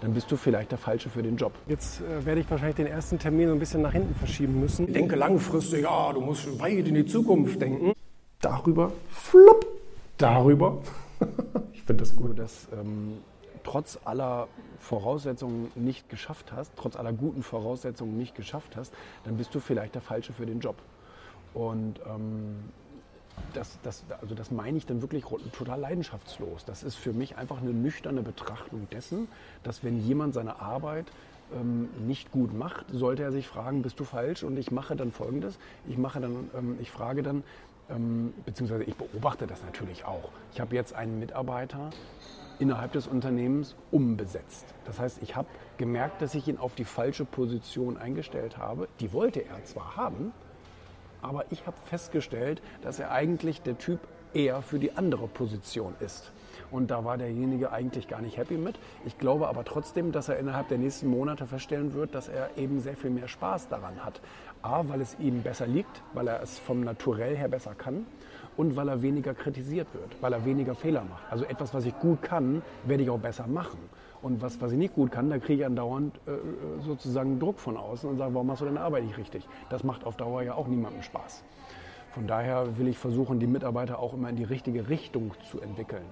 dann bist du vielleicht der Falsche für den Job. Jetzt äh, werde ich wahrscheinlich den ersten Termin so ein bisschen nach hinten verschieben müssen. Ich denke langfristig, ja, du musst weit in die Zukunft denken. Darüber, flupp, darüber. ich finde das gut. Dass ähm, trotz aller Voraussetzungen nicht geschafft hast, trotz aller guten Voraussetzungen nicht geschafft hast, dann bist du vielleicht der Falsche für den Job. Und ähm, das, das, also das meine ich dann wirklich total leidenschaftslos. Das ist für mich einfach eine nüchterne Betrachtung dessen, dass wenn jemand seine Arbeit ähm, nicht gut macht, sollte er sich fragen, bist du falsch? Und ich mache dann Folgendes. Ich mache dann, ähm, ich frage dann, ähm, beziehungsweise ich beobachte das natürlich auch. Ich habe jetzt einen Mitarbeiter innerhalb des Unternehmens umbesetzt. Das heißt, ich habe gemerkt, dass ich ihn auf die falsche Position eingestellt habe. Die wollte er zwar haben, aber ich habe festgestellt, dass er eigentlich der Typ eher für die andere Position ist. Und da war derjenige eigentlich gar nicht happy mit. Ich glaube aber trotzdem, dass er innerhalb der nächsten Monate feststellen wird, dass er eben sehr viel mehr Spaß daran hat. A, weil es ihm besser liegt, weil er es vom Naturell her besser kann und weil er weniger kritisiert wird, weil er weniger Fehler macht. Also etwas, was ich gut kann, werde ich auch besser machen. Und was, was ich nicht gut kann, da kriege ich andauernd äh, sozusagen Druck von außen und sage, warum machst du deine Arbeit nicht richtig? Das macht auf Dauer ja auch niemandem Spaß. Von daher will ich versuchen, die Mitarbeiter auch immer in die richtige Richtung zu entwickeln.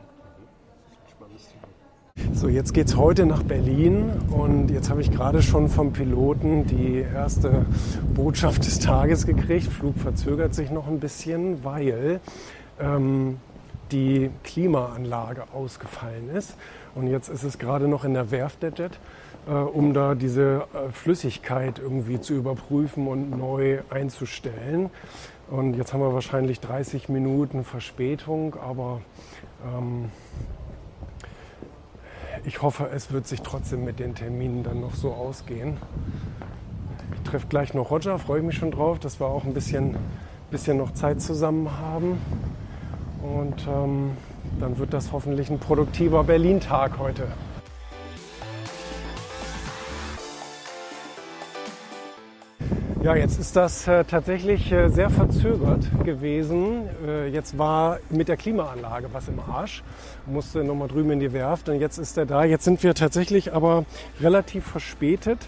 So, jetzt geht es heute nach Berlin und jetzt habe ich gerade schon vom Piloten die erste Botschaft des Tages gekriegt. Flug verzögert sich noch ein bisschen, weil ähm, die Klimaanlage ausgefallen ist. Und jetzt ist es gerade noch in der Werft der Jet, äh, um da diese äh, Flüssigkeit irgendwie zu überprüfen und neu einzustellen. Und jetzt haben wir wahrscheinlich 30 Minuten Verspätung, aber ähm, ich hoffe, es wird sich trotzdem mit den Terminen dann noch so ausgehen. Ich treffe gleich noch Roger, freue mich schon drauf, dass wir auch ein bisschen, bisschen noch Zeit zusammen haben. Und ähm, dann wird das hoffentlich ein produktiver Berlin-Tag heute. Ja, jetzt ist das äh, tatsächlich äh, sehr verzögert gewesen. Äh, jetzt war mit der Klimaanlage was im Arsch, musste nochmal drüben in die Werft und jetzt ist er da. Jetzt sind wir tatsächlich aber relativ verspätet.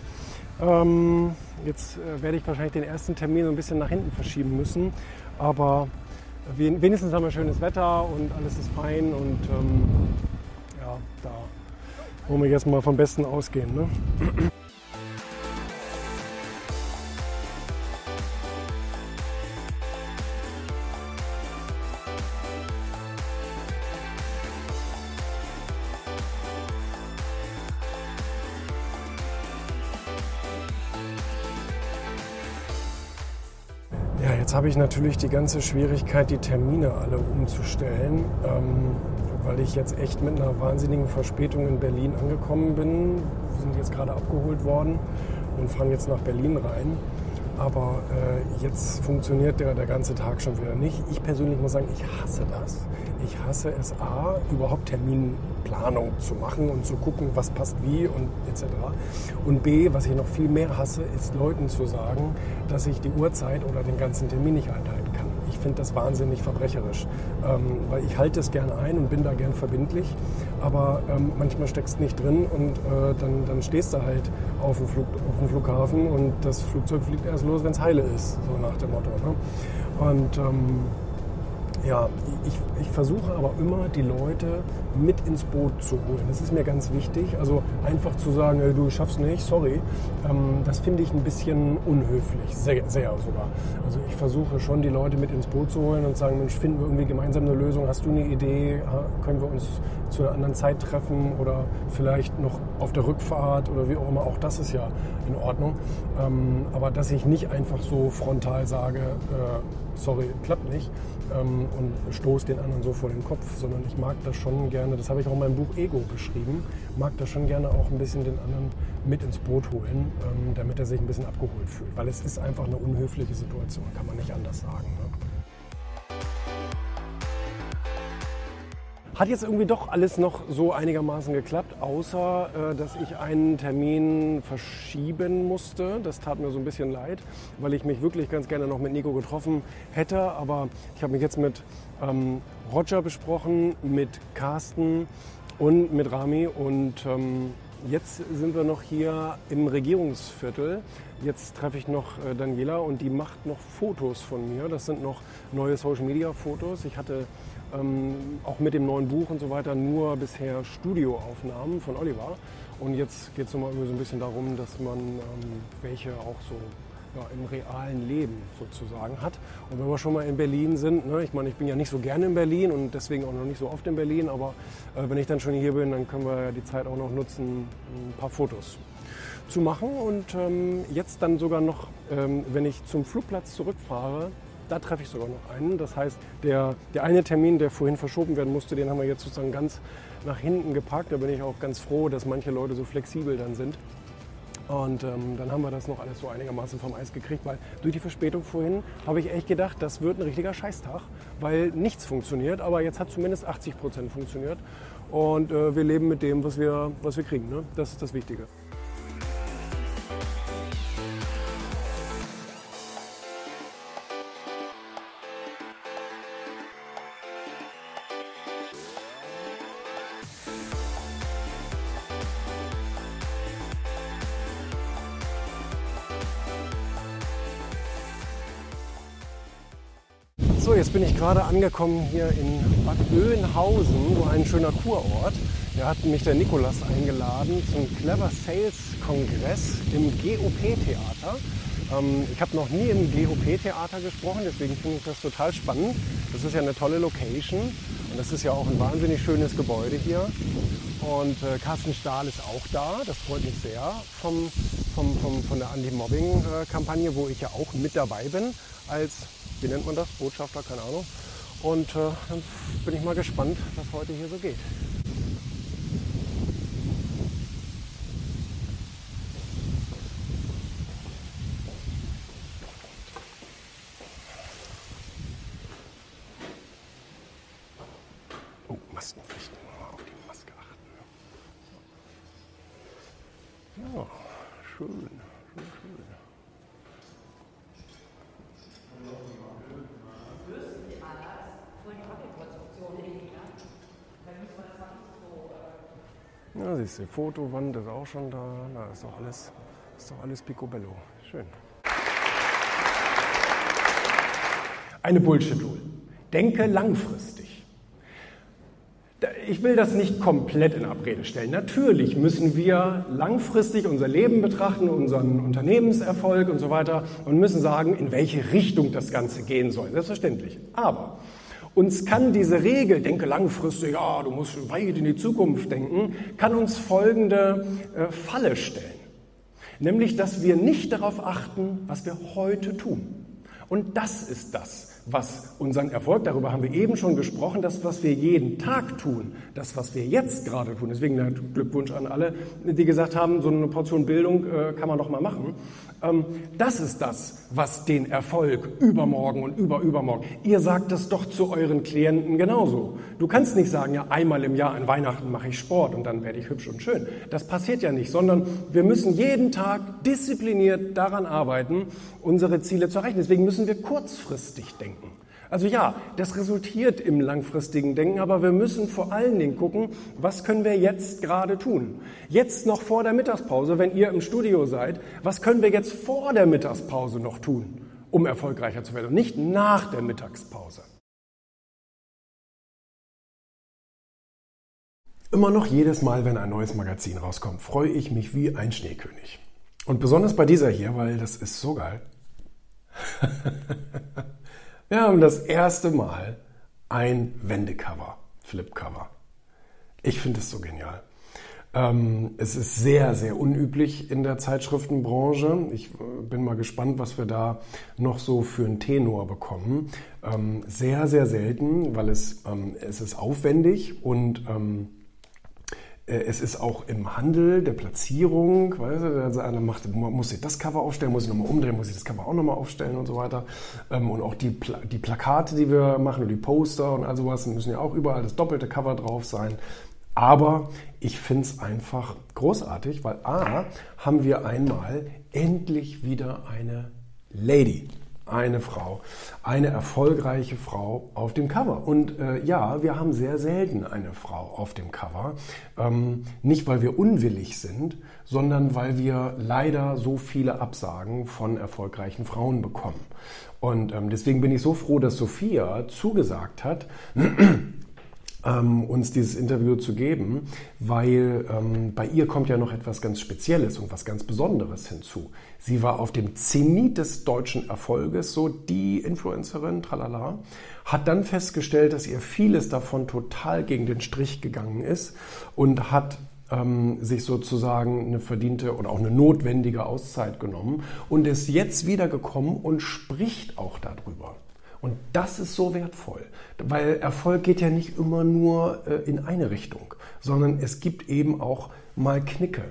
Ähm, jetzt äh, werde ich wahrscheinlich den ersten Termin so ein bisschen nach hinten verschieben müssen, aber wenigstens haben wir schönes Wetter und alles ist fein und ähm, ja, da wollen wir jetzt mal vom Besten ausgehen. Ne? Jetzt habe ich natürlich die ganze Schwierigkeit, die Termine alle umzustellen, ähm, weil ich jetzt echt mit einer wahnsinnigen Verspätung in Berlin angekommen bin. Wir sind jetzt gerade abgeholt worden und fahren jetzt nach Berlin rein. Aber äh, jetzt funktioniert der, der ganze Tag schon wieder nicht. Ich persönlich muss sagen, ich hasse das. Ich hasse es A, überhaupt Terminplanung zu machen und zu gucken, was passt wie und etc. Und B, was ich noch viel mehr hasse, ist Leuten zu sagen, dass ich die Uhrzeit oder den ganzen Termin nicht einhalten kann. Ich finde das wahnsinnig verbrecherisch, ähm, weil ich halte es gern ein und bin da gern verbindlich, aber ähm, manchmal steckst du nicht drin und äh, dann, dann stehst du halt auf dem, Flug, auf dem Flughafen und das Flugzeug fliegt erst los, wenn es heile ist, so nach dem Motto. Ne? Und ähm, ja, ich, ich versuche aber immer, die Leute mit ins Boot zu holen. Das ist mir ganz wichtig. Also einfach zu sagen, du schaffst nicht, sorry, ähm, das finde ich ein bisschen unhöflich, sehr, sehr sogar. Also ich versuche schon, die Leute mit ins Boot zu holen und sagen, Mensch, finden wir irgendwie gemeinsam eine Lösung? Hast du eine Idee? Können wir uns zu einer anderen Zeit treffen oder vielleicht noch auf der Rückfahrt oder wie auch immer? Auch das ist ja in Ordnung. Ähm, aber dass ich nicht einfach so frontal sage, äh, sorry, klappt nicht, ähm, und stoße den anderen so vor den Kopf, sondern ich mag das schon gerne, das habe ich auch in meinem Buch Ego beschrieben, mag das schon gerne auch ein bisschen den anderen mit ins Boot holen, ähm, damit er sich ein bisschen abgeholt fühlt. Weil es ist einfach eine unhöfliche Situation, kann man nicht anders sagen. Ne? Hat jetzt irgendwie doch alles noch so einigermaßen geklappt, außer äh, dass ich einen Termin verschieben musste. Das tat mir so ein bisschen leid, weil ich mich wirklich ganz gerne noch mit Nico getroffen hätte. Aber ich habe mich jetzt mit ähm, Roger besprochen, mit Carsten und mit Rami und ähm, Jetzt sind wir noch hier im Regierungsviertel. Jetzt treffe ich noch äh, Daniela und die macht noch Fotos von mir. Das sind noch neue Social-Media-Fotos. Ich hatte ähm, auch mit dem neuen Buch und so weiter nur bisher Studioaufnahmen von Oliver. Und jetzt geht es nochmal so ein bisschen darum, dass man ähm, welche auch so ja, im realen Leben sozusagen hat. Und wenn wir schon mal in Berlin sind, ne, ich meine, ich bin ja nicht so gerne in Berlin und deswegen auch noch nicht so oft in Berlin, aber äh, wenn ich dann schon hier bin, dann können wir ja die Zeit auch noch nutzen, ein paar Fotos zu machen. Und ähm, jetzt dann sogar noch, ähm, wenn ich zum Flugplatz zurückfahre, da treffe ich sogar noch einen. Das heißt, der, der eine Termin, der vorhin verschoben werden musste, den haben wir jetzt sozusagen ganz nach hinten gepackt. Da bin ich auch ganz froh, dass manche Leute so flexibel dann sind. Und ähm, dann haben wir das noch alles so einigermaßen vom Eis gekriegt, weil durch die Verspätung vorhin habe ich echt gedacht, das wird ein richtiger Scheißtag, weil nichts funktioniert. Aber jetzt hat zumindest 80 Prozent funktioniert. Und äh, wir leben mit dem, was wir, was wir kriegen. Ne? Das ist das Wichtige. Jetzt bin ich gerade angekommen hier in Bad Oeynhausen, so ein schöner Kurort. Da hat mich der Nikolas eingeladen zum Clever Sales Kongress im GOP-Theater. Ähm, ich habe noch nie im GOP-Theater gesprochen, deswegen finde ich das total spannend. Das ist ja eine tolle Location und das ist ja auch ein wahnsinnig schönes Gebäude hier. Und äh, Carsten Stahl ist auch da, das freut mich sehr, vom, vom, vom, von der Anti-Mobbing-Kampagne, wo ich ja auch mit dabei bin als wie nennt man das? Botschafter, keine Ahnung. Und äh, dann bin ich mal gespannt, was heute hier so geht. Oh, Maskenpflicht. Mal auf die Maske achten. Ja, schön. schön, schön. Ja, siehst du, Fotowand ist auch schon da. Da ist doch alles, ist doch alles picobello. Schön. Eine Bullshit-Rule. Denke langfristig. Ich will das nicht komplett in Abrede stellen. Natürlich müssen wir langfristig unser Leben betrachten, unseren Unternehmenserfolg und so weiter und müssen sagen, in welche Richtung das Ganze gehen soll. Selbstverständlich. Aber uns kann diese Regel, denke langfristig, ja, du musst weit in die Zukunft denken, kann uns folgende äh, Falle stellen. Nämlich, dass wir nicht darauf achten, was wir heute tun. Und das ist das, was unseren Erfolg, darüber haben wir eben schon gesprochen, das, was wir jeden Tag tun, das, was wir jetzt gerade tun. Deswegen Glückwunsch an alle, die gesagt haben, so eine Portion Bildung äh, kann man doch mal machen. Ähm, das ist das, was den Erfolg übermorgen und überübermorgen. Ihr sagt das doch zu euren Klienten genauso. Du kannst nicht sagen, ja, einmal im Jahr an Weihnachten mache ich Sport und dann werde ich hübsch und schön. Das passiert ja nicht, sondern wir müssen jeden Tag diszipliniert daran arbeiten, unsere Ziele zu erreichen. Deswegen müssen wir kurzfristig denken. Also ja, das resultiert im langfristigen Denken, aber wir müssen vor allen Dingen gucken, was können wir jetzt gerade tun? Jetzt noch vor der Mittagspause, wenn ihr im Studio seid, was können wir jetzt vor der Mittagspause noch tun, um erfolgreicher zu werden und nicht nach der Mittagspause? Immer noch jedes Mal, wenn ein neues Magazin rauskommt, freue ich mich wie ein Schneekönig. Und besonders bei dieser hier, weil das ist so geil. Wir haben das erste Mal ein Wendecover, Flipcover. Ich finde es so genial. Ähm, es ist sehr, sehr unüblich in der Zeitschriftenbranche. Ich äh, bin mal gespannt, was wir da noch so für einen Tenor bekommen. Ähm, sehr, sehr selten, weil es, ähm, es ist aufwendig und ähm, äh, es ist auch im Handel der Platzierung, weißt du, also einer macht, muss ich das Cover aufstellen, muss ich nochmal umdrehen, muss ich das Cover auch nochmal aufstellen und so weiter. Ähm, und auch die, Pla die Plakate, die wir machen und die Poster und all sowas, müssen ja auch überall das doppelte Cover drauf sein. Aber ich finde es einfach großartig, weil A, haben wir einmal endlich wieder eine Lady eine Frau, eine erfolgreiche Frau auf dem Cover. Und äh, ja, wir haben sehr selten eine Frau auf dem Cover. Ähm, nicht, weil wir unwillig sind, sondern weil wir leider so viele Absagen von erfolgreichen Frauen bekommen. Und ähm, deswegen bin ich so froh, dass Sophia zugesagt hat, ähm, uns dieses Interview zu geben, weil ähm, bei ihr kommt ja noch etwas ganz Spezielles und was ganz Besonderes hinzu. Sie war auf dem Zenit des deutschen Erfolges, so die Influencerin, tralala, hat dann festgestellt, dass ihr vieles davon total gegen den Strich gegangen ist und hat ähm, sich sozusagen eine verdiente oder auch eine notwendige Auszeit genommen und ist jetzt wiedergekommen und spricht auch darüber. Und das ist so wertvoll, weil Erfolg geht ja nicht immer nur äh, in eine Richtung, sondern es gibt eben auch mal Knicke.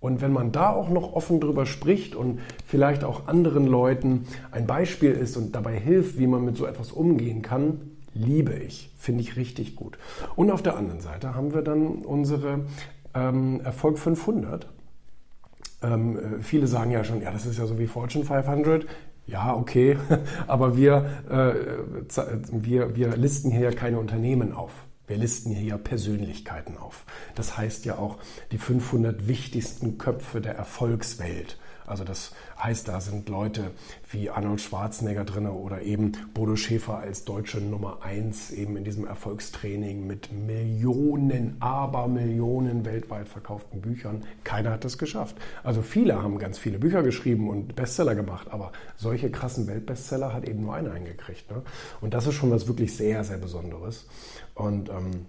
Und wenn man da auch noch offen drüber spricht und vielleicht auch anderen Leuten ein Beispiel ist und dabei hilft, wie man mit so etwas umgehen kann, liebe ich, finde ich richtig gut. Und auf der anderen Seite haben wir dann unsere ähm, Erfolg 500. Ähm, äh, viele sagen ja schon, ja, das ist ja so wie Fortune 500. Ja, okay, aber wir, äh, wir, wir listen hier ja keine Unternehmen auf. Wir listen hier ja Persönlichkeiten auf. Das heißt ja auch die 500 wichtigsten Köpfe der Erfolgswelt. Also das heißt, da sind Leute wie Arnold Schwarzenegger drin oder eben Bodo Schäfer als deutsche Nummer eins eben in diesem Erfolgstraining mit Millionen, aber Millionen weltweit verkauften Büchern. Keiner hat das geschafft. Also viele haben ganz viele Bücher geschrieben und Bestseller gemacht, aber solche krassen Weltbestseller hat eben nur einer eingekriegt. Ne? Und das ist schon was wirklich sehr, sehr Besonderes. Und ähm,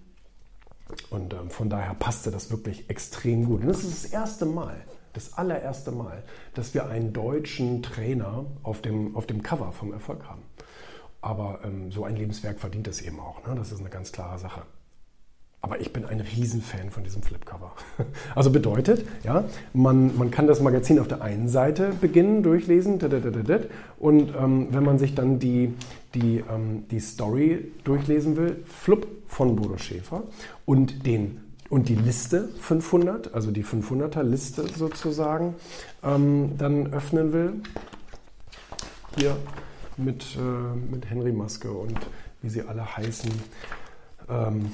und ähm, von daher passte das wirklich extrem gut. Und das ist das erste Mal, das allererste Mal, dass wir einen deutschen Trainer auf dem, auf dem Cover vom Erfolg haben. Aber ähm, so ein Lebenswerk verdient es eben auch. Ne? Das ist eine ganz klare Sache. Aber ich bin ein Riesenfan von diesem Flipcover. Also bedeutet, ja, man, man kann das Magazin auf der einen Seite beginnen, durchlesen, und ähm, wenn man sich dann die, die, ähm, die Story durchlesen will, flupp von Bodo Schäfer und den und die Liste 500, also die 500er Liste sozusagen, ähm, dann öffnen will. Hier mit, äh, mit Henry Maske und wie sie alle heißen. Ähm,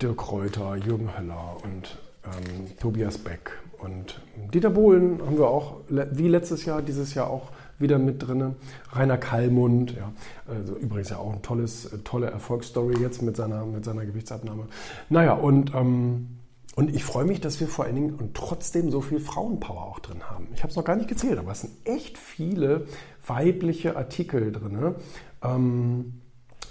Dirk Reuter, Jürgen Höller und ähm, Tobias Beck und Dieter Bohlen haben wir auch, wie letztes Jahr, dieses Jahr auch wieder mit drin. Rainer Kallmund, ja, also übrigens ja auch ein tolles, äh, tolle Erfolgsstory jetzt mit seiner, mit seiner Gewichtsabnahme. Naja, und, ähm, und ich freue mich, dass wir vor allen Dingen und trotzdem so viel Frauenpower auch drin haben. Ich habe es noch gar nicht gezählt, aber es sind echt viele weibliche Artikel drin. Ähm,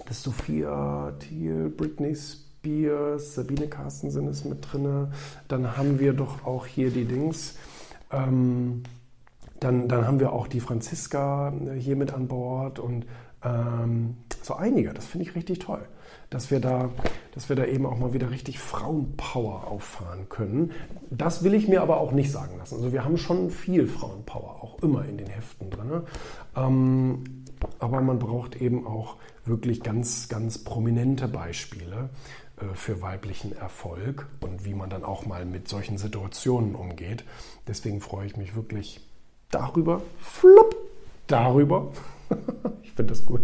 das Sophia Thiel, Britney Spears, Sabine Carstensen ist mit drin. Dann haben wir doch auch hier die Dings. Ähm, dann, dann haben wir auch die Franziska äh, hier mit an Bord und ähm, so einige. Das finde ich richtig toll, dass wir, da, dass wir da eben auch mal wieder richtig Frauenpower auffahren können. Das will ich mir aber auch nicht sagen lassen. Also wir haben schon viel Frauenpower, auch immer in den Heften drin. Ähm, aber man braucht eben auch wirklich ganz, ganz prominente Beispiele äh, für weiblichen Erfolg und wie man dann auch mal mit solchen Situationen umgeht. Deswegen freue ich mich wirklich darüber, flupp, darüber. ich finde das cool.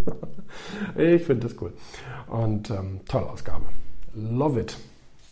ich finde das cool. Und ähm, tolle Ausgabe. Love it.